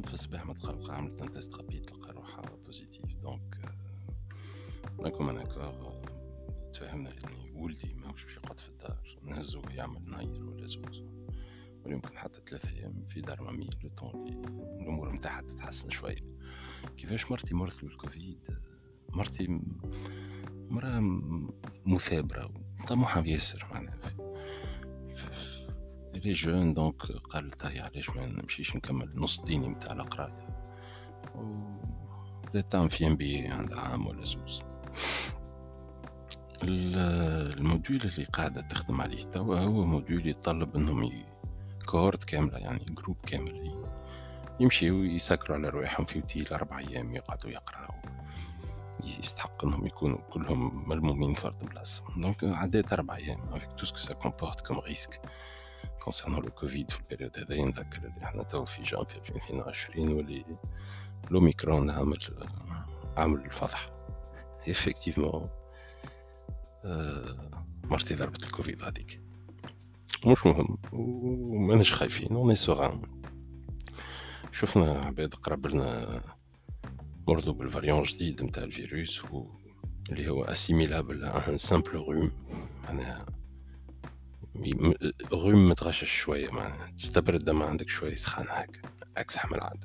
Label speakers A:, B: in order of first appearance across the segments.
A: عاد في الصباح متقلقة عملت un test rapide لقى روحها positive donc d'un commun accord تفاهمنا يعني ولدي ماهوش باش يقعد في الدار نهزو يعمل نهير ولا زوز ولا يمكن حتى ثلاثة أيام في دار mamie le temps الأمور متاعها تتحسن شوية كيفاش مرتي مرضت بالكوفيد مرتي مرأة مثابرة طموحة ياسر معناها elle est jeune donc قالت هي علاش ما نمشيش نكمل نص ديني متاع القراية و بدات في MBA عندها عام ولا زوز. ال module اللي قاعدة تخدم عليه توا هو module يتطلب إنهم cohorte كاملة يعني groupe كامل يمشيو يسكروا على رواحهم في اوتيل أربع أيام يقعدوا يقراو. يستحق إنهم يكونوا كلهم ملمومين في فرد بلاصة donc عديت أربع أيام avec tout ce que ça comporte comme risque concernant le Covid في ال période هذا نذكر اللي إحنا تو في جانفي 2022 واللي l'Omicron عامل عامل الفضح effectivement آه مرتي ضربت الكوفيد هذيك مش مهم وماناش خايفين on est serein شفنا عباد قرب لنا مرضوا بال variant جديد نتاع الفيروس و اللي هو assimilable à un simple rhume معناها rhume متغشش شوية معناها. تستبرد ما عندك شوية سخان هكا عكس حمل عاد.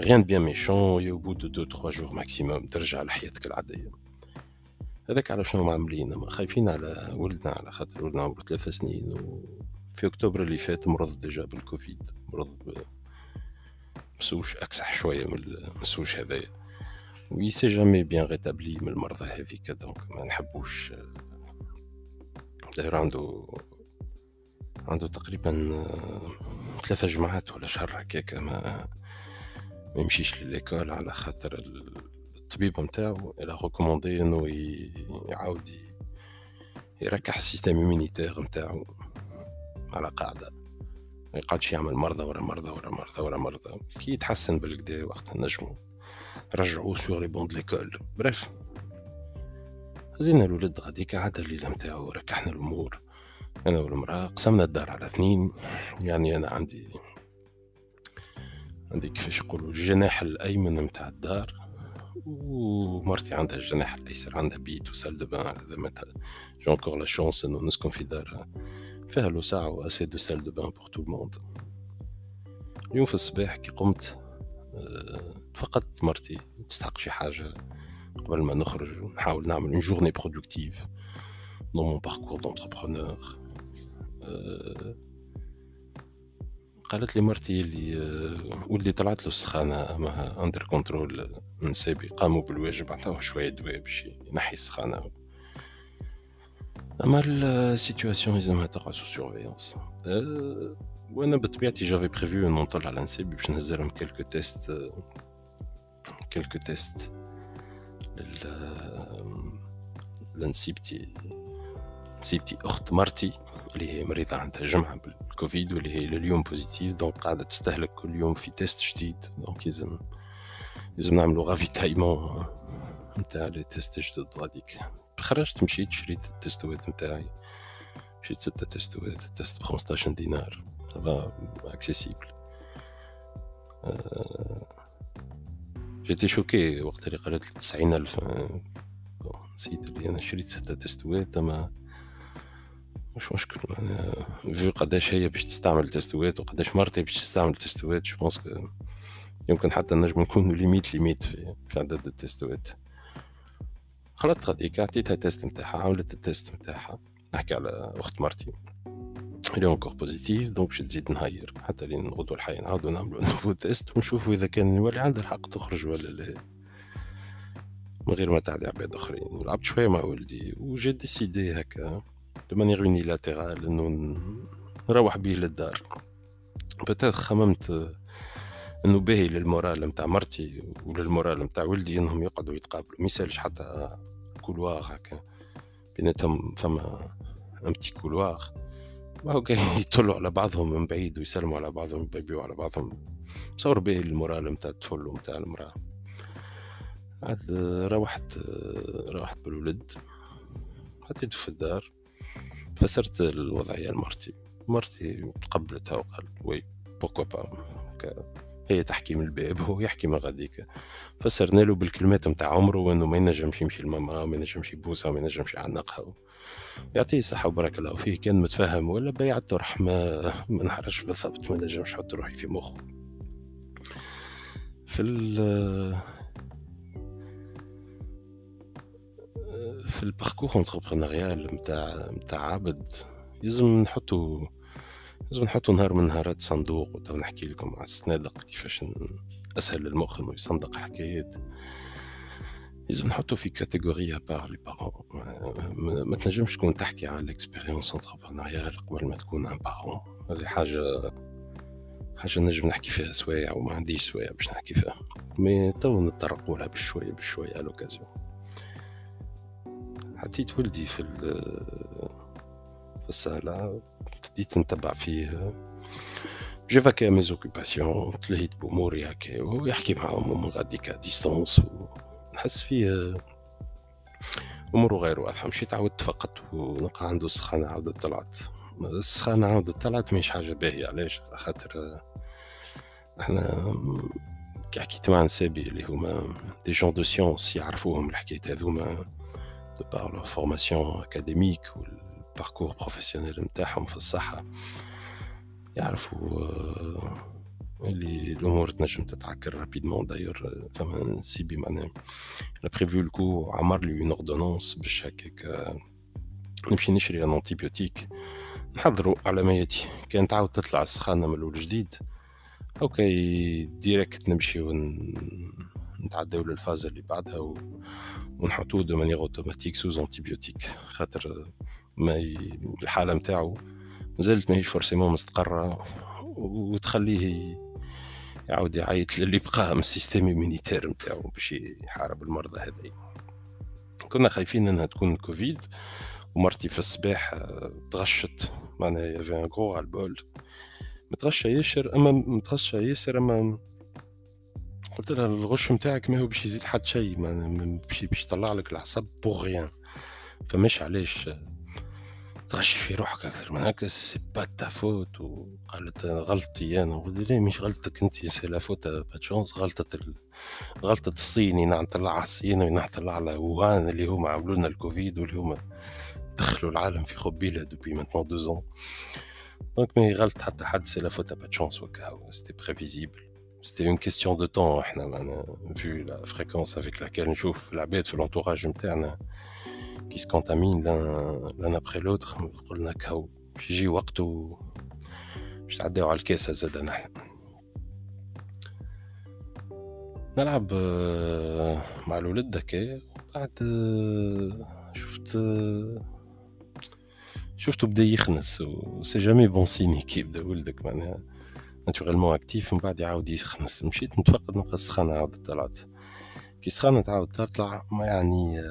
A: rien de bien méchant au bout de deux trois jours maximum ترجع لحياتك العادية. هذاك على شنو عاملين خايفين على ولدنا على خاطر ولدنا عمره ثلاثة سنين وفي أكتوبر اللي فات مرض déjà بالكوفيد. مرض مسوش أكسح شوية من المسوش هذايا. il s'est jamais bien rétabli من المرضى هذيك donc ما نحبوش. داير عنده عنده تقريبا ثلاثة جماعات ولا شهر هكاك ما ما يمشيش ل l'école على خاطر الطبيب نتاعو il a recommandé إنه يعاود يركح ال système immunitaire نتاعو على قاعدة. ما يقعدش يعمل مرضى ورا مرضى ورا مرضى ورا مرضى. كي يتحسن بالكدا وقت نجمو نرجعوه sur les bancs de l'école bref هزينا الولد غاديك عاد الليلة نتاعو ركحنا الأمور. أنا والمرأة قسمنا الدار على اثنين. يعني أنا عندي عندي كيفاش يقولوا الجناح الأيمن نتاع الدار ومرتي عندها الجناح الأيسر عندها بيت و salle de bain زعما j'ai encore la chance انه نسكن في دار فيها الوساعة و aussi deux salles de bain pour tout le monde اليوم في الصباح كي قمت فقدت مرتي. تستحق شي حاجة قبل ما نخرج ونحاول نعمل une journée productive dans mon parcours d'entrepreneur قالت لي مرتي اللي ولدي طلعت له السخانة أما under control نسابي قاموا بالواجب عطاوه شوية دواء باش ينحي السخانة. أما ال situation لازمها تقع sous surveillance وأنا بطبيعتي j'avais prévu انو نطلع على نسيبي باش نهزلهم quelques tests quelques tests لل لنسيبتي. نسيبتي أخت مرتي اللي هي مريضة عندها جمعة بالكوفيد واللي هي لليوم positive donc قاعدة تستهلك كل يوم في test جديد. donc لازم لازم نعملو ravitaillement نتاع les tests جدد غاديك. خرجت مشيت شريت التستوات نتاعي. شريت ستة تستوات ال test بخمسطاش دينار. ça va accessible j'étais choqué وقت اللي قالت لي تسعين ألف. نسيت اللي أنا شريت ستة تستوات أما مش مشكل. أنا في قداش هي باش تستعمل تستوات وقداش مرتي باش تستعمل تستوات je pense يمكن حتى نجم نكون limite limite في, في عدد التستوات خلطت غاديك عطيتها test نتاعها عملت ال test نتاعها نحكي على أخت مرتي. اللي encore positive donc باش تزيد نهير. حتى لين نغدو الحي نعاودو نعملو nouveau test ونشوفو إذا كان يولي عندها الحق تخرج ولا لا. من غير ما تعدي عباد أخرين. لعبت شوية مع ولدي و j'ai décidé هكا. de manière unilatérale انه نروح بيه للدار. بتات خممت أنه باهي لل moral نتاع مرتي ولل moral نتاع ولدي إنهم يقعدوا يتقابلوا. ما يسالش حتى couloir هكا. بيناتهم فما un petit couloir ما هو يطلوا على بعضهم من بعيد ويسلموا على بعضهم يبيبيوا على بعضهم. تصور باهي ال moral نتاع الطفل ونتاع المرأة. عاد روحت روحت بالولد. حطيته في الدار. فسرت الوضعية لمرتي مرتي تقبلتها وقالت oui pourquoi pas هي تحكي من الباب هو يحكي من غاديك. فسرنا له بالكلمات نتاع عمره وإنه ما ينجمش يمشي لماما ما ينجمش يبوسها ما ينجمش يعنقها يعطيه الصحة وبارك الله فيه. كان متفهم ولا بيعته رحمة ما نعرفش بالضبط ما نجمش نحط روحي في مخه. في في ال parcours. entrepreneurial نتاع نتاع عبد لازم نحطو لازم نحطو نهار من نهارات صندوق وتو نحكي لكم على الصنادق كيفاش أسهل للمخ إنه يصندق حكايات لازم نحطو في catégorie par les parents ما تنجمش تكون تحكي على l'expérience entrepreneuriale قبل ما تكون un parent هذه حاجة حاجة نجم نحكي فيها سوايع وما عنديش سوايع باش نحكي فيها. mais تو نتطرقوا لها بشوية بشوية على حطيت ولدي في في الصالة بديت نتبع فيه. j'ai vaqué à mes occupations تلهيت بأموري هكا ويحكي معاهم من غاديك distance ونحس فيه أموره غير واضحة. مشيت عاودت فقط ونلقى عنده السخانة عاودت طلعت. السخانة عاودت طلعت مش حاجة باهية علاش؟ على خاطر أحنا كي حكيت مع نسابي اللي هما des gens de science يعرفوهم الحكايات هذوما. De par leur formation académique ou le parcours professionnel نتاعهم في الصحة يعرفوا اللي الأمور تنجم تتعكر rapidement d'ailleurs فما نسيبي معناها أنا beau-frère الكو عمر لي une ordonnance باش هكاك نمشي نشري un antibiotique نحضروا على ما ياتي كان تعاود تطلع السخانه من الأول جديد OK direct نمشي ونتعداو للفازة اللي بعدها و... ونحطوه de manière automatique sous antibiotique خاطر ما ي... الحالة نتاعو مازالت ماهيش forcément مستقرة وتخليه يعاود يعيط للي بقى من ال système immunitaire نتاعو باش يحارب المرضى هذي. كنا خايفين إنها تكون كوفيد ومرتي في الصباح تغشت. معناها y avait un gros ras-le-bol متغشى ياسر أما متغشى ياسر أما قلت لها الغش نتاعك ما هو باش يزيد حد شيء باش باش يطلع لك العصب pour rien فماش علاش؟ تغشي في روحك أكثر من هكا c'est pas ta faute وقالت غلطتي أنا. قلت لها مش غلطتك أنت c'est la faute à pas de chance غلطة ال... غلطة الصيني نعم طلع على الصين ونعم طلع على ووهان اللي هما عملوا لنا الكوفيد واللي هما دخلوا العالم في خبيله depuis maintenant deux ans donc ما غلط حتى حد c'est la faute à pas de chance و que c'était prévisible c'était une question de temps إحنا vu la fréquence avec laquelle نشوف العباد في l'entourage نتاعنا qui se contaminent l'un après l'autre. قلنا كهو باش يجي وقت و باش تعداو على الكاسة زاد نحن نلعب مع الولد هكا بعد شفت شفته بدا يخنس و c'est jamais bon signe كي يبدا ولدك معناها naturellement actif من بعد يعاود يخنس مشيت نتفقد نلقى السخانة عاودت طلعت. كي السخانة تعاود تطلع ما يعني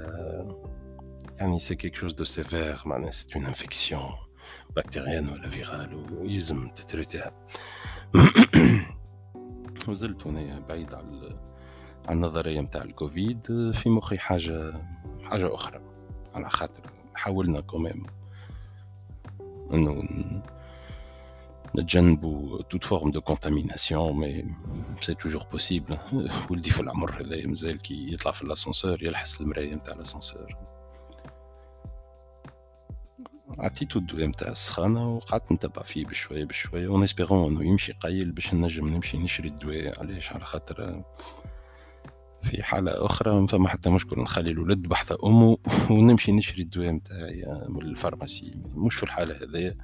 A: يعني c'est quelque chose de sévère معناها c'est une infection bactérienne ولا virale ويلزم تتريتيها وزلت هنا بعيد على على النظرية متاع الكوفيد. في مخي حاجة حاجة أخرى. على خاطر حاولنا quand même إنه نتجنبوا toute forme de contamination mais c'est toujours possible ولدي في العمر هذا مازال كي يطلع في l'ascenseur يلحس المرايه نتاع l'ascenseur عطيتو الدواء نتاع السخانة وقعدت نتبع فيه بشوية بشوية en espérant انه يمشي قيل باش نجم نمشي نشري الدواء علاش على خاطر في حالة أخرى فما حتى مشكل نخلي الولد بحذا أمه ونمشي نشري الدواء نتاعي من ال pharmacie مش في الحالة هذيا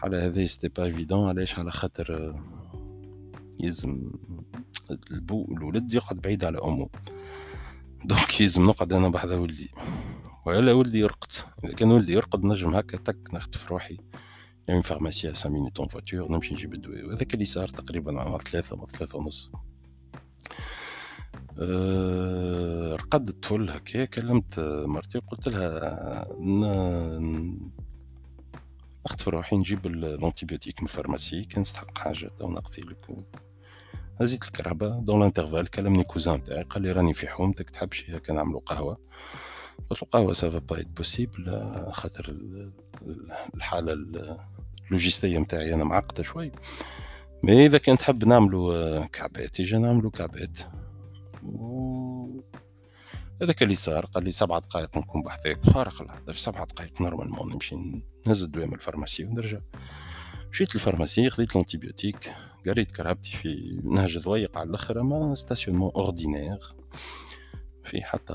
A: الحالة هذه c'était pas évident علاش؟ على خاطر يلزم البو الولد يقعد بعيد على أمه. donc يلزم نقعد أنا بحذا ولدي. ولا ولدي يرقد. إذا كان ولدي يرقد نجم هكا تك نختف روحي. يعني pharmacie à 5 minutes en voiture نمشي نجيب الدواء. وهذاك اللي صار تقريبا على ثلاثة أو ثلاثة ونص. أه رقد الطفل هكا كلمت مرتي وقلت لها في روحي نجيب l'antibiotique من ال pharmacie كان نستحق حاجة تو نقتلك هزيت الكرهبة dans l'intervalle كلمني cousin تاعي قال لي راني في حومتك تحب شي هكا نعملو قهوة. قلت له قهوة ça va pas possible خاطر الحالة اللوجستيه نتاعي أنا معقدة شوي. mais إذا كان تحب نعملو آه، كعبات يجي نعملو كعبات. و هذاك اللي صار قال لي سبعة دقائق نكون بحذاك خارق العادة في سبعة دقائق normalement نمشي نهز الدواء من ال pharmacie ونرجع. مشيت لل pharmacie خذيت l'antibiotique قريت كرهبتي في نهج ضويق على الأخر أما stationnement ordinaire. في حتى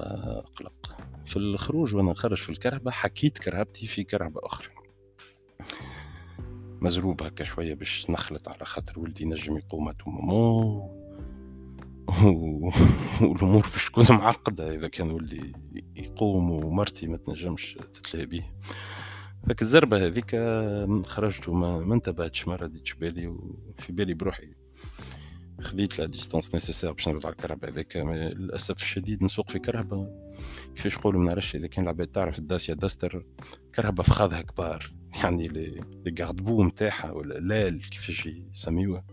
A: قلق. في الخروج وأنا خارج في الكرهبه حكيت كرهبتي في كرهبه أخرى. مزروب هكا شوية باش نخلط على خاطر ولدي نجم يقوم tout moment والأمور باش تكون معقدة إذا كان ولدي يقوم ومرتي ما تنجمش تتلاهي به. فك الزربة هذيك خرجت وما ما انتبهتش ما رديتش بالي وفي بالي بروحي. خذيت la distance nécessaire باش نرد على الكرهبه هذاك للأسف الشديد نسوق في كرهبه كيفاش نقولوا ما نعرفش إذا كان العباد تعرف ال Dacia Duster كرهبه فخاذها كبار. يعني لي لي بو نتاعها ولا l'aile كيفاش يسميوها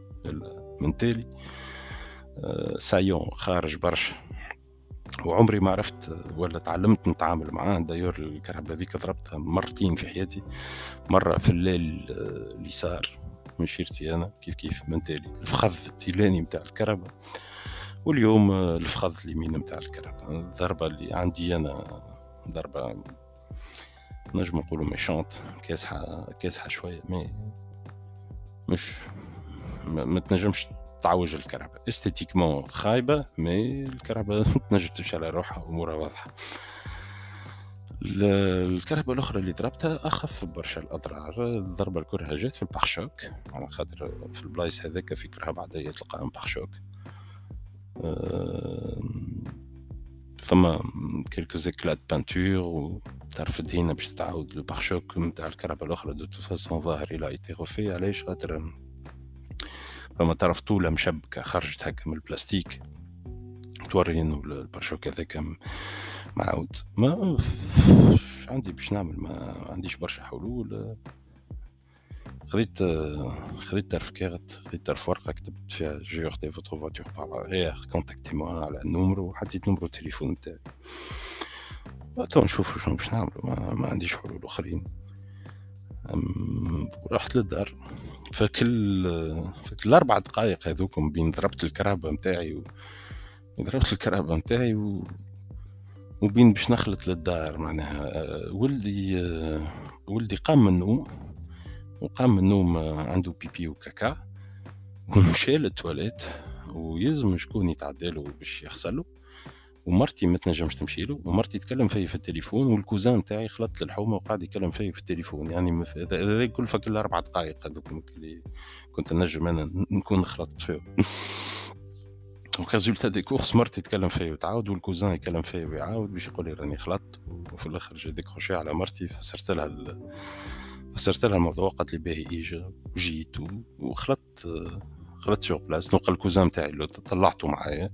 A: من تالي. saillant خارج برشا. وعمري ما عرفت ولا تعلمت نتعامل معاه. d'ailleurs الكرهبة هذيك ضربتها مرتين في حياتي. مرة في الليل اليسار من شيرتي أنا كيف كيف من تالي. الفخذ التيلاني متاع الكرهبة واليوم الفخذ اليمين متاع الكرهبة الضربة اللي عندي أنا ضربة نجم نقولوا méchante. كاسحة كاسحة شوية mais مش ما تنجمش تعوج الكرهبة esthétiquement خايبة mais الكرهبة تنجم تمشي على روحها أمورها واضحة. الكرهبة الأخرى اللي ضربتها أخف برشا. الأضرار الضربة الكرهة جات في ال pare-chocs على خاطر في البلايص هذاك في كرهبة عادية تلقاهم pare-chocs فما quelques éclats peinture وتعرف الدهينة باش تتعاود لو نتاع الكرهبة الأخرى. de toute façon ظاهر elle a été refaite علاش؟ خاطر فما طرف طولة مشبكة خرجت هكا من البلاستيك. توري إنه ال pare-chocs هذاك معاود ما عندي باش نعمل؟ ما عنديش برشا حلول. خذيت خذيت طرف كارت خذيت طرف ورقة كتبت فيها j'ai heurté votre voiture par erreur contactez-moi على النومرو وحطيت نومرو التليفون نتاعي. تو نشوف شنو باش نعملو ما, ما عنديش حلول آخرين. رحت للدار. فكل فكل الأربع دقائق هذوكم بين ضربت الكرابه نتاعي و... ضربت الكرابه نتاعي و... وبين باش نخلط للدار معناها. ولدي ولدي قام من النوم وقام من النوم عنده بيبي وكاكا ومشى للتواليت ويلزم شكون يتعدى باش يغسله. ومرتي ما تنجمش تمشي له ومرتي تكلم فيا في التليفون وال cousin تاعي خلط للحومه وقاعد يكلم فيا في التليفون. يعني هذا كل فكل أربع دقائق هذوك اللي كنت نجم أنا نكون خلطت فيهم. و résultat des courses مرتي تكلم فيا وتعاود وال cousin يكلم فيا ويعاود باش يقول لي راني خلطت وفي الآخر j'ai décroché على مرتي فسرت لها ال... فسرت لها الموضوع قالت لي باهي إجا وجيت وخلطت خلطت sur place نلقى ال cousin تاعي اللي طلعته معايا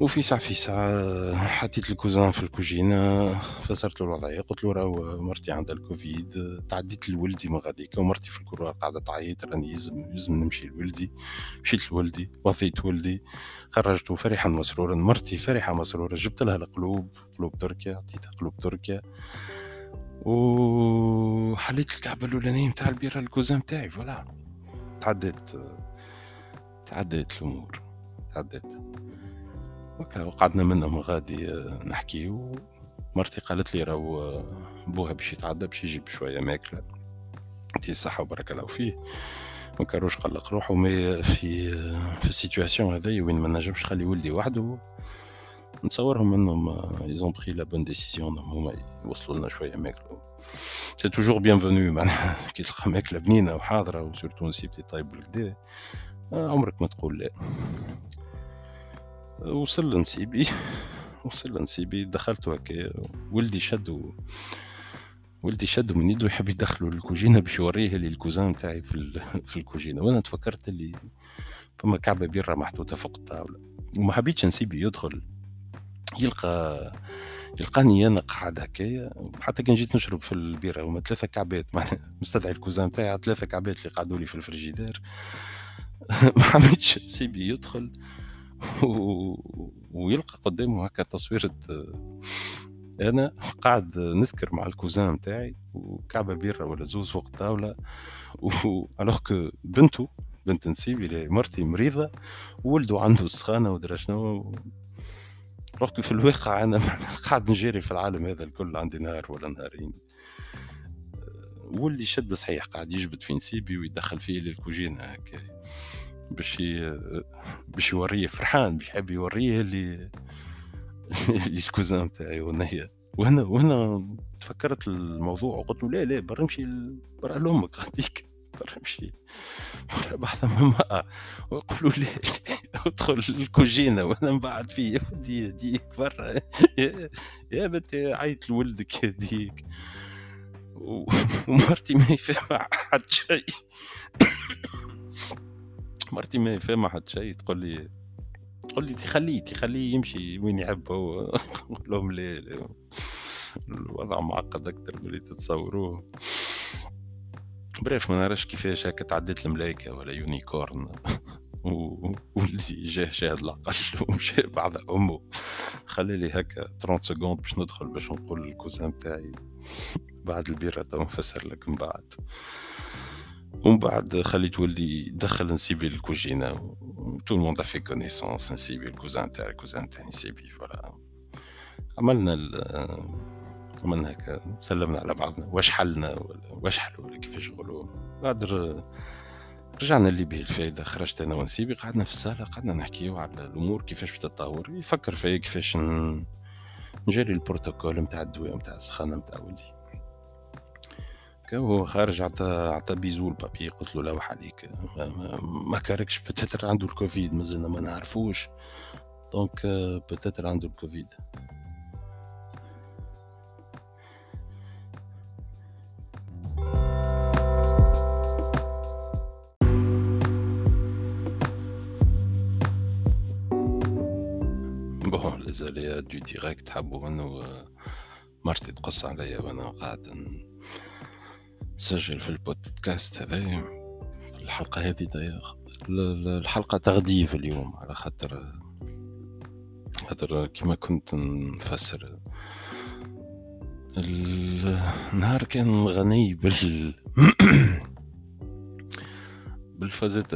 A: وفي ساعة في ساعة حطيت ال cousin في الكوجينة فسرت له الوضعية قلت له راهو مرتي عندها الكوفيد تعديت لولدي من غاديك ومرتي في ال couloir قاعدة تعيط راني يلزم يلزم نمشي لولدي مشيت لولدي وضيت ولدي خرجته فرحا مسرورا مرتي فرحة مسرورة جبت لها القلوب قلوب تركيا عطيتها قلوب تركيا. وحليت الكعبة الأولانية نتاع البيرة ال cousin نتاعي voilà. تعديت تعديت الأمور تعديت. وقعدنا منهم غادي آه، نحكي. مرتي قالت لي راهو آه، بوها باش يتعدى باش يجيب شوية ماكلة. تي الصحة وبارك الله فيه. ما كاروش قلق روحه. mais في آه، في ال situation هذي وين ما نجمش نخلي ولدي وحده. نتصورهم انهم ils ont pris la bonne décision هما يوصلوا لنا شوية ماكلة. c'est toujours bienvenu معناها كي تلقى ماكلة بنينة وحاضرة و surtout نسيبتي طيب بالكدا عمرك ما تقول لا. وصل لنسيبي. وصل لنسيبي دخلت هكا ولدي شدو ولدي شدو من يدو يحب يدخلوا للكوجينة باش يوريه لي ال cousin تاعي في في الكوجينة. وأنا تفكرت اللي فما كعبة بيرة محطوطة فوق الطاولة. وما حبيتش نسيبي يدخل. يلقى يلقاني أنا قاعد هكايا حتى كان جيت نشرب في البيرة هما ثلاثة كعبات. مستدعي ال cousin تاعي ثلاثة كعبات اللي قعدوا لي في الفريجيدير ما حبيتش نسيبي يدخل. ويلقى قدامه هكا تصويرة أنا قاعد نسكر مع ال cousin نتاعي وكعبة بيرة ولا زوز فوق الطاولة. و alors que بنته بنت نسيبي مرتي مريضة وولده عنده السخانة ودرا شنو. روح في الواقع أنا قاعد نجري في العالم هذا الكل عندي نهار ولا نهارين. ولدي شد صحيح قاعد يجبد في نسيبي ويدخل فيه للكوجينة هكا باش باش يوريه فرحان باش يحب يوريه اللي الكوزان تاعي وهنا وهنا وهنا تفكرت الموضوع وقلت له لا لا برا نمشي برا لامك غاديك برا نمشي برا بحث من ماء ويقولوا لي ادخل الكوجينة وأنا بعد فيه يا ودي يديك برا. يا بنتي عيط لولدك يديك ومرتي ما يفهم حد شيء. مرتي ما يفهم حد شيء تقول لي تقول لي تخليه تخليه يمشي وين يحب هو نقول لهم لا الوضع معقد أكثر من اللي تتصوروه. bref ما نعرفش كيفاش هكا تعديت الملايكه ولا unicorn. واللي جاه شاهد العقل ومشى بعد امه خلي لي هكا 30 secondes باش ندخل باش نقول لل cousin تاعي بعد البيرة تو نفسر لك من بعد. ومن بعد خليت ولدي يدخل نسيبي الكوجينة tout le monde fait connaissance نسيبي ال cousin تاعي ال cousin تاعي نسيبي voilà عملنا عملنا هكا سلمنا على بعضنا. واش حلنا؟ واش حلو ولا كيفاش يقولوا بعد رجعنا اللي به الفايدة. خرجت أنا ونسيبي قعدنا في الصالة قعدنا نحكيو على الأمور كيفاش بتتطور يفكر فيا كيفاش نجري البروتوكول نتاع الدواء نتاع السخانة نتاع ولدي هو خارج عطى عطى بيزو البابي قلت له لوح عليك ما, ما, ما كاركش بتتر عنده الكوفيد مازلنا ما نعرفوش. donc peut-être عنده الكوفيد. bon les aléas du direct حبوا انه مرتي تقص عليا وأنا قاعد نسجل في البودكاست هذا. في الحلقة هذه داير الحلقة تغديف اليوم على خاطر خاطر كما كنت نفسر. النهار كان غني بال بالفازات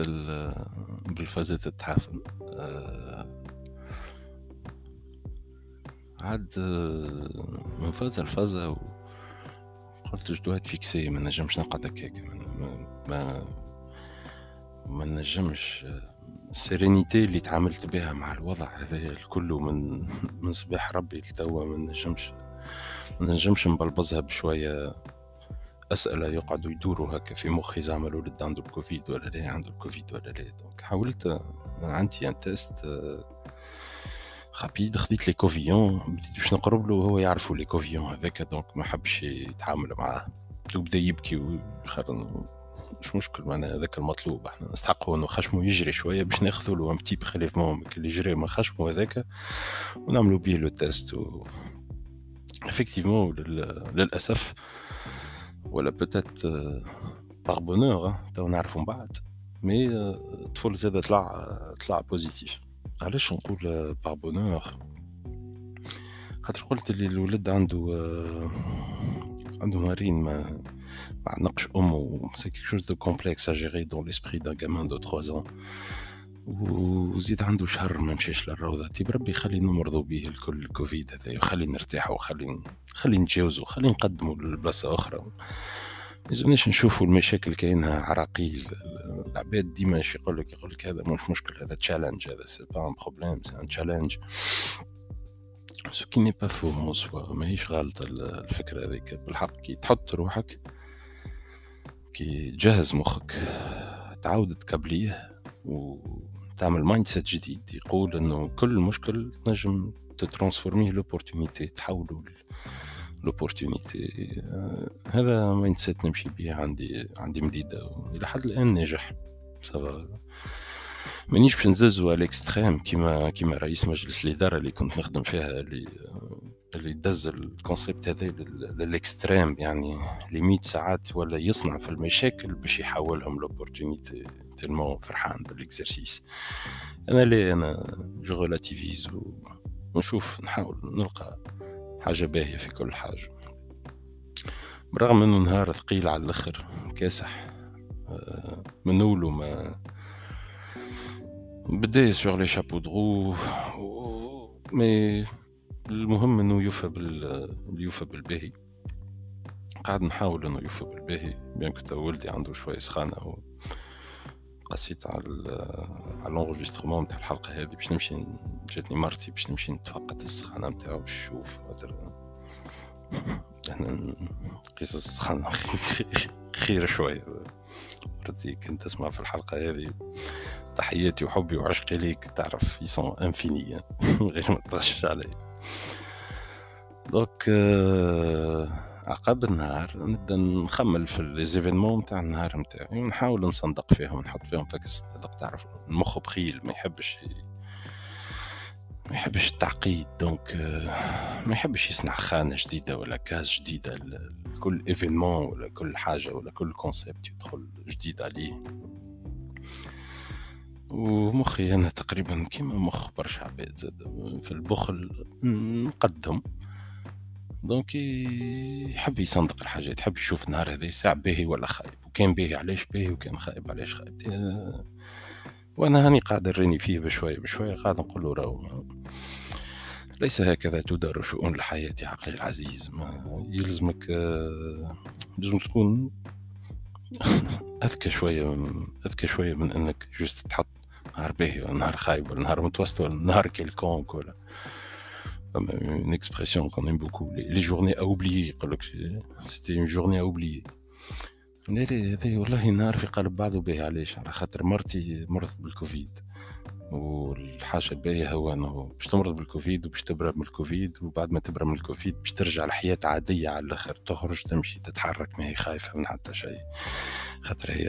A: بالفازات التحافل عاد من فازة لفازة je dois fixer ما نجمش نقعد هكاك. ما, ما نجمش. ال sérénité اللي تعاملت بها مع الوضع هذا الكل من من صباح ربي لتوا ما نجمش ما نجمش نبلبزها بشوية. أسئلة يقعدوا يدوروا هكا في مخي زعما الولد عنده الكوفيد ولا لا عنده الكوفيد ولا لا. donc حاولت عندي un test rapide خديت l'écouvillon بديت باش نقرب له وهو يعرفوا l'écouvillon هذاك donc ما حبش يتعامل معاه. وبدا يبكي ويخرن مش مشكل معنا هذاك المطلوب. إحنا نستحقوا انه خشمه يجري شوية باش ناخذوا له un petit prélèvement اللي يجري من خشمه هذاك ونعملوا بيه le test. و effectivement للأسف ولا peut-être par bonheur تو نعرفوا من بعد. mais الطفل زاد طلع طلع positif علاش نقول par bonheur خاطر قلت اللي الولد عنده عنده نهارين ما ما عنقش امه c'est quelque chose de complexe à gérer dans l'esprit d'un gamin de 3 ans. وزيد عنده شهر ما مشيش للروضة. تي بربي خلي نمرضوا به الكل الكوفيد هذا وخلي نرتاحوا وخلي خلي نتجاوزوا خلي نقدموا لبلاصة أخرى. لازمناش نشوفوا المشاكل كاينها عراقيل. العباد ديما اش يقول لك يقول لك هذا مش مشكل هذا challenge هذا c'est pas un problème c'est un challenge ce qui n'est pas faux soi ماهيش غالطة الفكرة هذيك. بالحق كي تحط روحك كي تجهز مخك تعاود تكبليه وتعمل mindset جديد. يقول إنه كل مشكل تنجم تترانسفورميه ل opportunité تحولوا ل opportunité هذا mindset نمشي به عندي عندي مديدة. إلى حد الآن ناجح. ça va مانيش باش ندزو على ال extrême كيما كيما رئيس مجلس الإدارة اللي كنت نخدم فيها اللي اللي دز ال concept هذا لل extrême يعني limite ساعات ولا يصنع في المشاكل باش يحولهم ل opportunité tellement فرحان بال exercice أنا ليه؟ أنا je relativise ونشوف. نحاول. نلقى. حاجة باهية في كل حاجة. برغم إنه نهار ثقيل على الآخر كاسح آه، من اولو ما بدا sur les chapeaux de roue mais المهم إنه يوفى بال يوفى بالباهي. قاعد نحاول إنه يوفى بالباهي bien كنت ولدي عنده شوية سخانة قصيت على على l'enregistrement نتاع الحلقة هذه باش نمشي جاتني مرتي باش نمشي نتفقد السخانة نتاعو باش نشوف أنا قصص السخانة خير شوية. مرتي كنت تسمع في الحلقة هذه. تحياتي وحبي وعشقي ليك. تعرفي sont infinis غير ما تغش علي. donc عقب النهار نبدا نخمل في les événements نتاع النهار نتاعي ونحاول نصندق فيهم ونحط فيهم فهاك الصنادق تعرف المخ بخيل ما يحبش ما يحبش التعقيد donc ما يحبش يصنع خانة جديدة ولا case جديدة لكل événement ولا كل حاجة ولا كل concept يدخل جديد عليه. ومخي أنا تقريبا كيما مخ برشا عباد زاد في البخل نقدم. donc يحب يصندق الحاجات يحب يشوف النهار هذا ساعة باهي ولا خايب؟ وكان باهي علاش باهي وكان خايب علاش خايب؟ وأنا هاني قاعد نريني فيه بشوية بشوية قاعد نقول له راهو ليس هكذا تدار شؤون الحياة يا عقلي العزيز ما يلزمك لازم تكون أذكى شوية أذكى شوية من أنك جست تحط نهار باهي ولا نهار خايب ولا نهار متوسط ولا نهار كيلكونك ولا une expression qu'on aime beaucoup les, les journées à oublier c'était une journée à oublier. هذا والله نهار في قلب بعضه به علاش على خاطر مرتي مرضت بالكوفيد. والحاجة الباهية هو إنه باش تمرض بالكوفيد وباش تبرى من الكوفيد وبعد ما تبرى من الكوفيد باش ترجع الحياة عادية على الآخر. تخرج تمشي تتحرك ما هي خايفة من حتى شيء. خاطر هي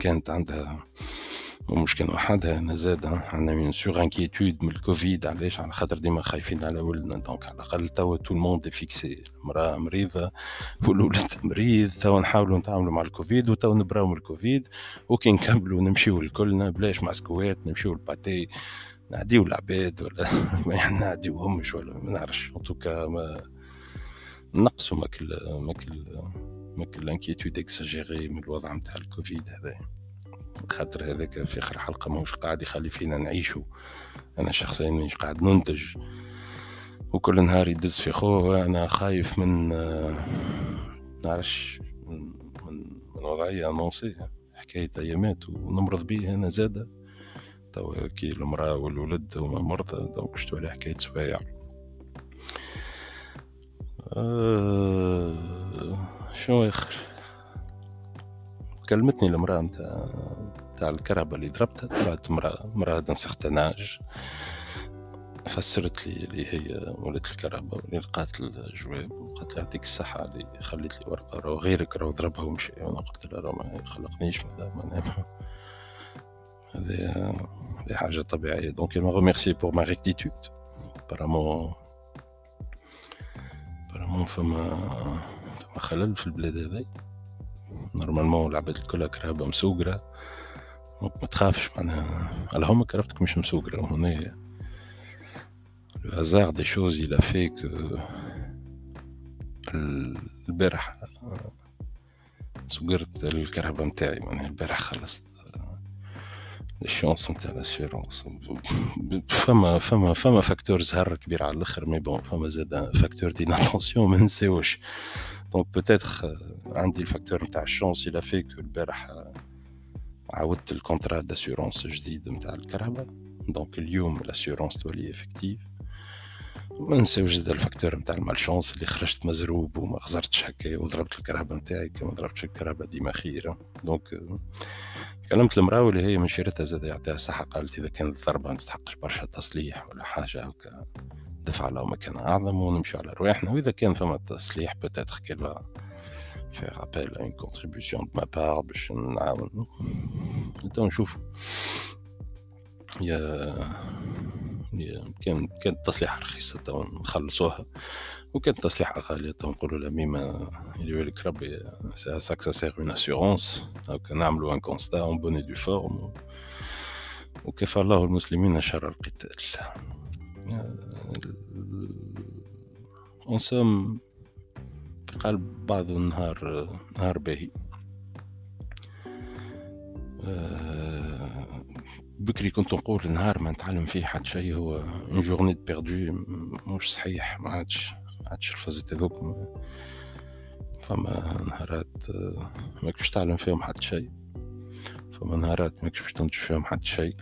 A: كانت عندها ومشكل وحدها أنا زاد عندنا une source d'inquiétude من الكوفيد علاش؟ على خاطر ديما خايفين على ولدنا. donc على الأقل توا tout le monde fixé المرأة مريضة والولد مريض توا نحاولوا نتعاملوا مع الكوفيد وتوا نبراو من الكوفيد وكي نكملوا نمشيو الكلنا بلاش معسكوات نمشيو الباتي نعديو العباد ولا ما نعديوهمش ولا ما نعرفش. en tout cas ما نقصوا ماكل ماكل ماكل inquiétude exagérée من الوضع نتاع الكوفيد هذا خاطر هذاك في آخر حلقة ماهوش قاعد يخلي فينا نعيشوا أنا شخصيا مش قاعد ننتج وكل نهار يدز في خوه أنا خايف من نعرفش من, من, وضعية annoncée حكاية أيامات ونمرض بيه أنا زاده. توا كي المرأة والولد هما مرضى donc باش تولي حكاية سوايع. أه شنو آخر؟ كلمتني المرأة نتاع تاع الكرهبة اللي ضربتها طلعت مرأة مرأة d'un certain فسرت لي اللي هي ولات الكرهبة واللي لقات الجواب وقالت لي يعطيك الصحة اللي خليت لي ورقة راهو غيرك راهو ضربها ومشي. وأنا قلت لها راهو ما يخلقنيش مدام أنا هذه هذه حاجة طبيعية. donc م'a remercié pour ma rectitude. Apparemment apparemment فما فما خلل في البلاد هذي. normalement العباد الكل كرهبة مسوقرة. ما تخافش معناها. على هما كرهبتك مش مسوقرة. هنا le hasard des choses fait que البارح سوقرت الكرهبة متاعي معناها البارح خلصت l'échéance نتاع l'assurance فما فما فما facteur زهر كبير على الأخر. mais bon فما زاد facteur d'inattention ما نساوش donc peut-être عندي ال facteur نتاع ال chance il a fait que البارح عاودت ال contrat d'assurance جديد نتاع الكرهبة donc اليوم l'assurance تولي effective ما نساوش زاد ال facteur نتاع ال malchance اللي خرجت مزروب وما خزرتش هكا وضربت الكرهبة نتاعي كي ما ضربتش الكرهبة ديما خير donc كلمت المراه واللي هي من شيرتها زاد يعطيها صحة قالت إذا كانت الضربة ما تستحقش برشا تصليح ولا حاجة هكا. دفع الله ما كان أعظم ونمشي على رواحنا وإذا كان فما تصليح peut-être qu'elle va فيغ ابل اون كونتريبيسيون ما بار باش نعاون. تو نشوف. يا كان كانت تصليحة رخيصة تو نخلصوها وكانت تصليحة غالية تو نقولوا لا ميما يلي لك ربي سي سا سيغ اون هاكا نعملوا ان كونستا اون بوني دو فورم وكفى الله المسلمين شر القتال. ensemble في قلب بعض النهار نهار باهي. بكري كنت نقول نهار ما نتعلم فيه حد شيء هو une journée perdue مش صحيح ما عادش ما عادش الفازات هذوك فما نهارات ماكش تعلم فيهم حد شيء. فما نهارات ماكش باش تنتج فيهم حد شيء.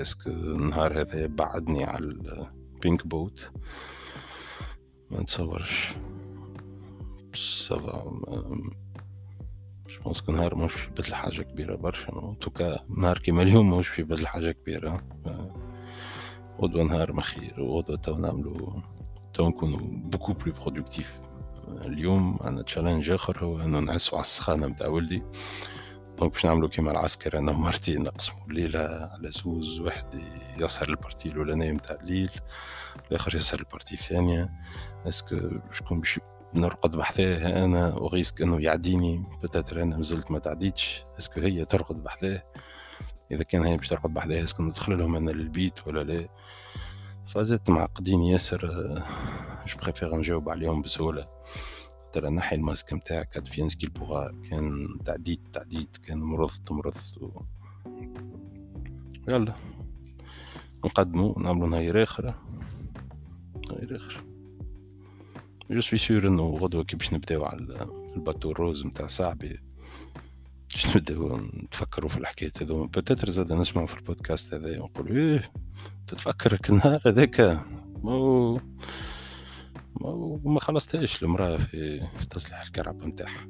A: est-ce que النهار هذا يبعدني على ال pink boat ما نتصورش. ça va je pense نهار مش يبدل حاجة كبيرة برشا. en tout cas نهار كيما اليوم مش يبدل حاجة كبيرة. غدوة نهار مخير وغدوة تو نعملو تو نكونو beaucoup plus productifs اليوم عندنا challenge آخر هو إنه نعسو على السخانة متاع ولدي. donc باش نعملو كيما العسكر أنا ومرتي نقسمو الليلة على زوز واحد يسهر ال partie الاولانية متاع الليل الآخر يسهر ال partie الثانية. est-ce que شكون باش نرقد بحذاه أنا au risque أنه يعديني peut-être أنا مازلت ما تعديتش. est-ce que هي ترقد بحذاه إذا كان هي باش ترقد بحذاه est-ce que ندخل لهم أنا للبيت ولا لا؟ فازات معقدين ياسر je préfère نجاوب عليهم بسهولة. ترى نحي الماسك نتاعك advienne que pourra كان تعديت تعديت كان مرضت مرضت و... يلا. نقدمو نعملو نهاية أخرى نهاية أخرى je suis sûr إنه غدوة كي باش نبداو على ال bateau rose نتاع صاحبي باش نبداو نتفكروا في الحكايات هذوما peut-être زاد نسمعوا في البودكاست هذا ونقول إيه تتفكرك النهار هذاك. ما ما خلصتهاش المرأة في, في تصليح الكرهبة نتاعها